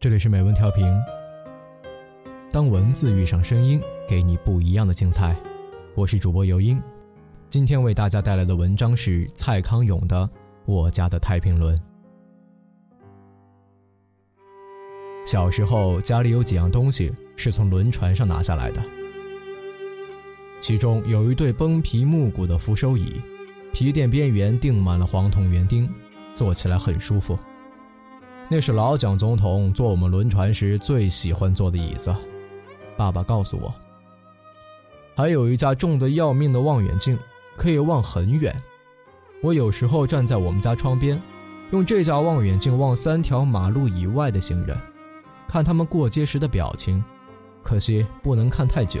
这里是美文调频。当文字遇上声音，给你不一样的精彩。我是主播尤英，今天为大家带来的文章是蔡康永的《我家的太平轮》。小时候家里有几样东西是从轮船上拿下来的，其中有一对崩皮木骨的扶手椅，皮垫边缘钉满了黄铜圆钉，坐起来很舒服。那是老蒋总统坐我们轮船时最喜欢坐的椅子。爸爸告诉我，还有一架重得要命的望远镜，可以望很远。我有时候站在我们家窗边，用这架望远镜望三条马路以外的行人，看他们过街时的表情。可惜不能看太久，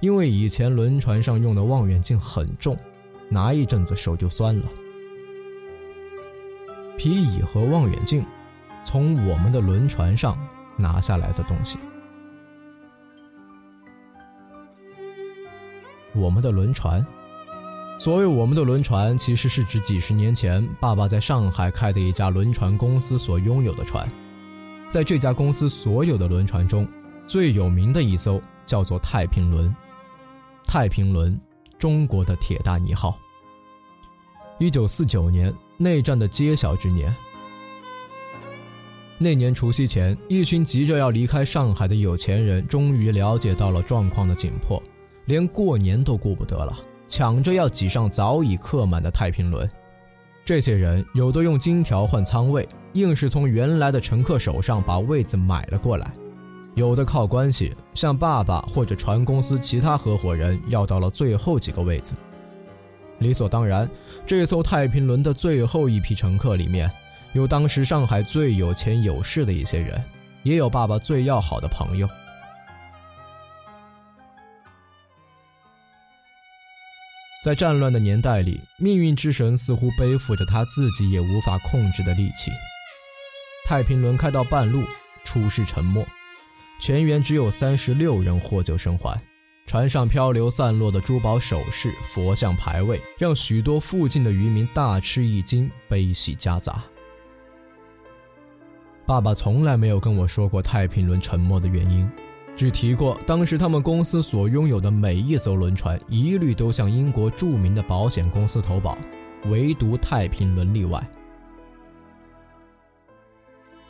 因为以前轮船上用的望远镜很重，拿一阵子手就酸了。皮椅和望远镜。从我们的轮船上拿下来的东西。我们的轮船，所谓我们的轮船，其实是指几十年前爸爸在上海开的一家轮船公司所拥有的船。在这家公司所有的轮船中，最有名的一艘叫做太平轮。太平轮，中国的铁达尼号。一九四九年，内战的揭晓之年。那年除夕前，一群急着要离开上海的有钱人终于了解到了状况的紧迫，连过年都顾不得了，抢着要挤上早已客满的太平轮。这些人有的用金条换仓位，硬是从原来的乘客手上把位子买了过来；有的靠关系，向爸爸或者船公司其他合伙人要到了最后几个位子。理所当然，这艘太平轮的最后一批乘客里面。有当时上海最有钱有势的一些人，也有爸爸最要好的朋友。在战乱的年代里，命运之神似乎背负着他自己也无法控制的戾气。太平轮开到半路，出事沉没，全员只有三十六人获救生还。船上漂流散落的珠宝首饰、佛像牌位，让许多附近的渔民大吃一惊，悲喜夹杂。爸爸从来没有跟我说过太平轮沉没的原因，只提过当时他们公司所拥有的每一艘轮船一律都向英国著名的保险公司投保，唯独太平轮例外。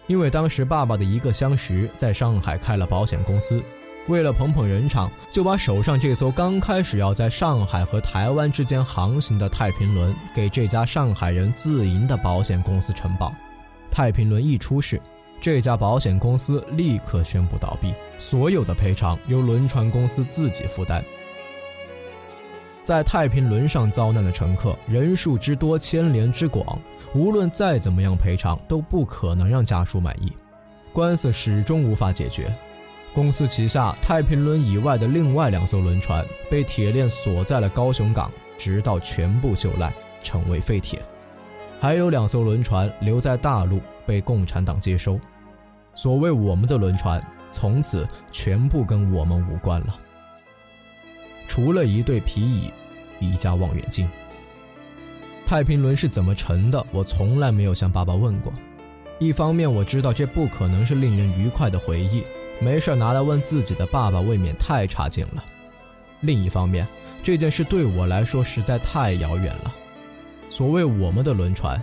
因为当时爸爸的一个相识在上海开了保险公司，为了捧捧人场，就把手上这艘刚开始要在上海和台湾之间航行的太平轮给这家上海人自营的保险公司承保。太平轮一出事，这家保险公司立刻宣布倒闭，所有的赔偿由轮船公司自己负担。在太平轮上遭难的乘客人数之多、牵连之广，无论再怎么样赔偿，都不可能让家属满意。官司始终无法解决。公司旗下太平轮以外的另外两艘轮船被铁链锁在了高雄港，直到全部锈烂，成为废铁。还有两艘轮船留在大陆，被共产党接收。所谓我们的轮船，从此全部跟我们无关了。除了一对皮椅，一架望远镜。太平轮是怎么沉的？我从来没有向爸爸问过。一方面我知道这不可能是令人愉快的回忆，没事拿来问自己的爸爸未免太差劲了。另一方面，这件事对我来说实在太遥远了。所谓我们的轮船，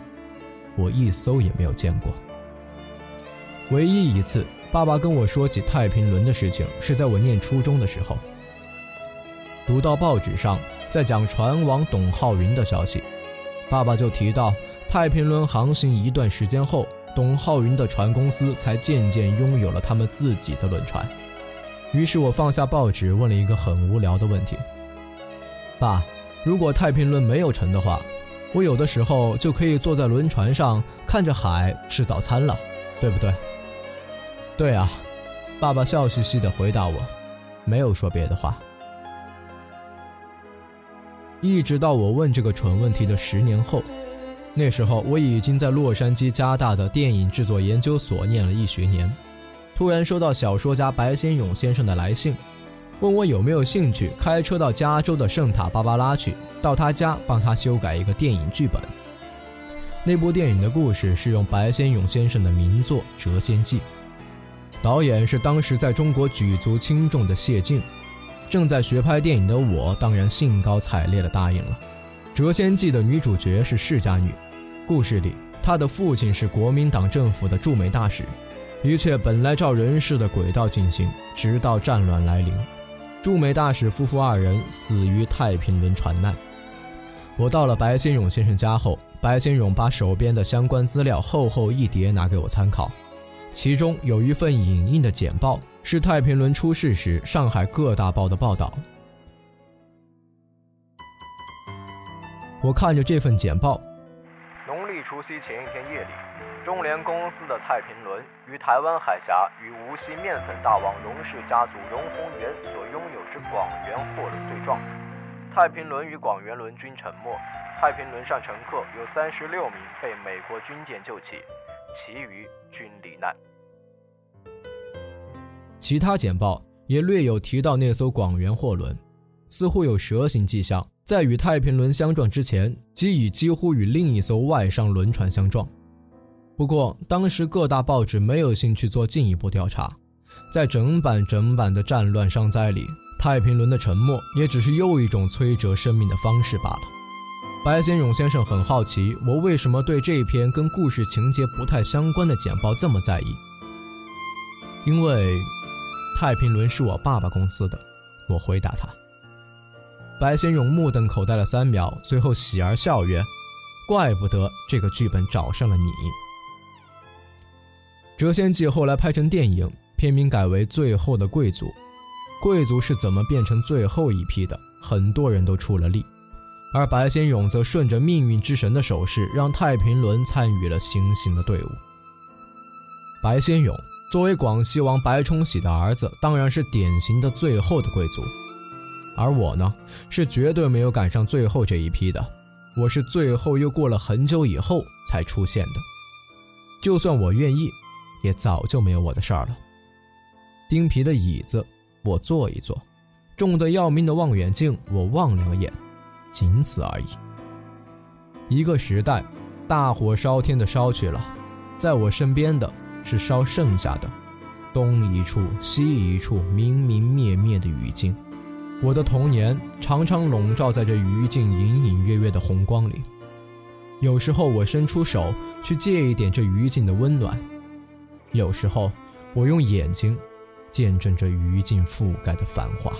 我一艘也没有见过。唯一一次，爸爸跟我说起太平轮的事情，是在我念初中的时候。读到报纸上在讲船王董浩云的消息，爸爸就提到太平轮航行一段时间后，董浩云的船公司才渐渐拥有了他们自己的轮船。于是我放下报纸，问了一个很无聊的问题：“爸，如果太平轮没有沉的话？”我有的时候就可以坐在轮船上看着海吃早餐了，对不对？对啊，爸爸笑嘻嘻地回答我，没有说别的话。一直到我问这个蠢问题的十年后，那时候我已经在洛杉矶加大的电影制作研究所念了一学年，突然收到小说家白先勇先生的来信。问我有没有兴趣开车到加州的圣塔芭芭拉去，到他家帮他修改一个电影剧本。那部电影的故事是用白先勇先生的名作《谪仙记》，导演是当时在中国举足轻重的谢晋。正在学拍电影的我，当然兴高采烈地答应了。《谪仙记》的女主角是世家女，故事里她的父亲是国民党政府的驻美大使。一切本来照人世的轨道进行，直到战乱来临，驻美大使夫妇二人死于太平轮船难。我到了白先勇先生家后，白先勇把手边的相关资料厚厚一叠拿给我参考，其中有一份影印的简报，是太平轮出事时上海各大报的报道。我看着这份简报。太平轮于台湾海峡与无锡面粉大王荣氏家族荣鸿源所拥有之广元货轮对撞，太平轮与广元轮均沉没。太平轮上乘客有三十六名被美国军舰救起，其余均罹难。其他简报也略有提到那艘广元货轮，似乎有蛇形迹象，在与太平轮相撞之前，即已几乎与另一艘外商轮船相撞。不过，当时各大报纸没有兴趣做进一步调查，在整版整版的战乱伤灾里，太平轮的沉没也只是又一种摧折生命的方式罢了。白先勇先生很好奇，我为什么对这篇跟故事情节不太相关的简报这么在意？因为，太平轮是我爸爸公司的，我回答他。白先勇目瞪口呆了三秒，随后喜而笑曰：“怪不得这个剧本找上了你。”《谪仙记》后来拍成电影，片名改为《最后的贵族》。贵族是怎么变成最后一批的？很多人都出了力，而白先勇则顺着命运之神的手势，让太平轮参与了行刑的队伍。白先勇作为广西王白崇禧的儿子，当然是典型的最后的贵族，而我呢，是绝对没有赶上最后这一批的。我是最后又过了很久以后才出现的。就算我愿意。也早就没有我的事儿了。钉皮的椅子，我坐一坐；重得要命的望远镜，我望两眼，仅此而已。一个时代，大火烧天的烧去了，在我身边的是烧剩下的，东一处西一处，明明灭灭的余烬。我的童年常常笼罩在这余烬隐隐约约的红光里，有时候我伸出手去借一点这余烬的温暖。有时候，我用眼睛见证着余烬覆盖的繁华。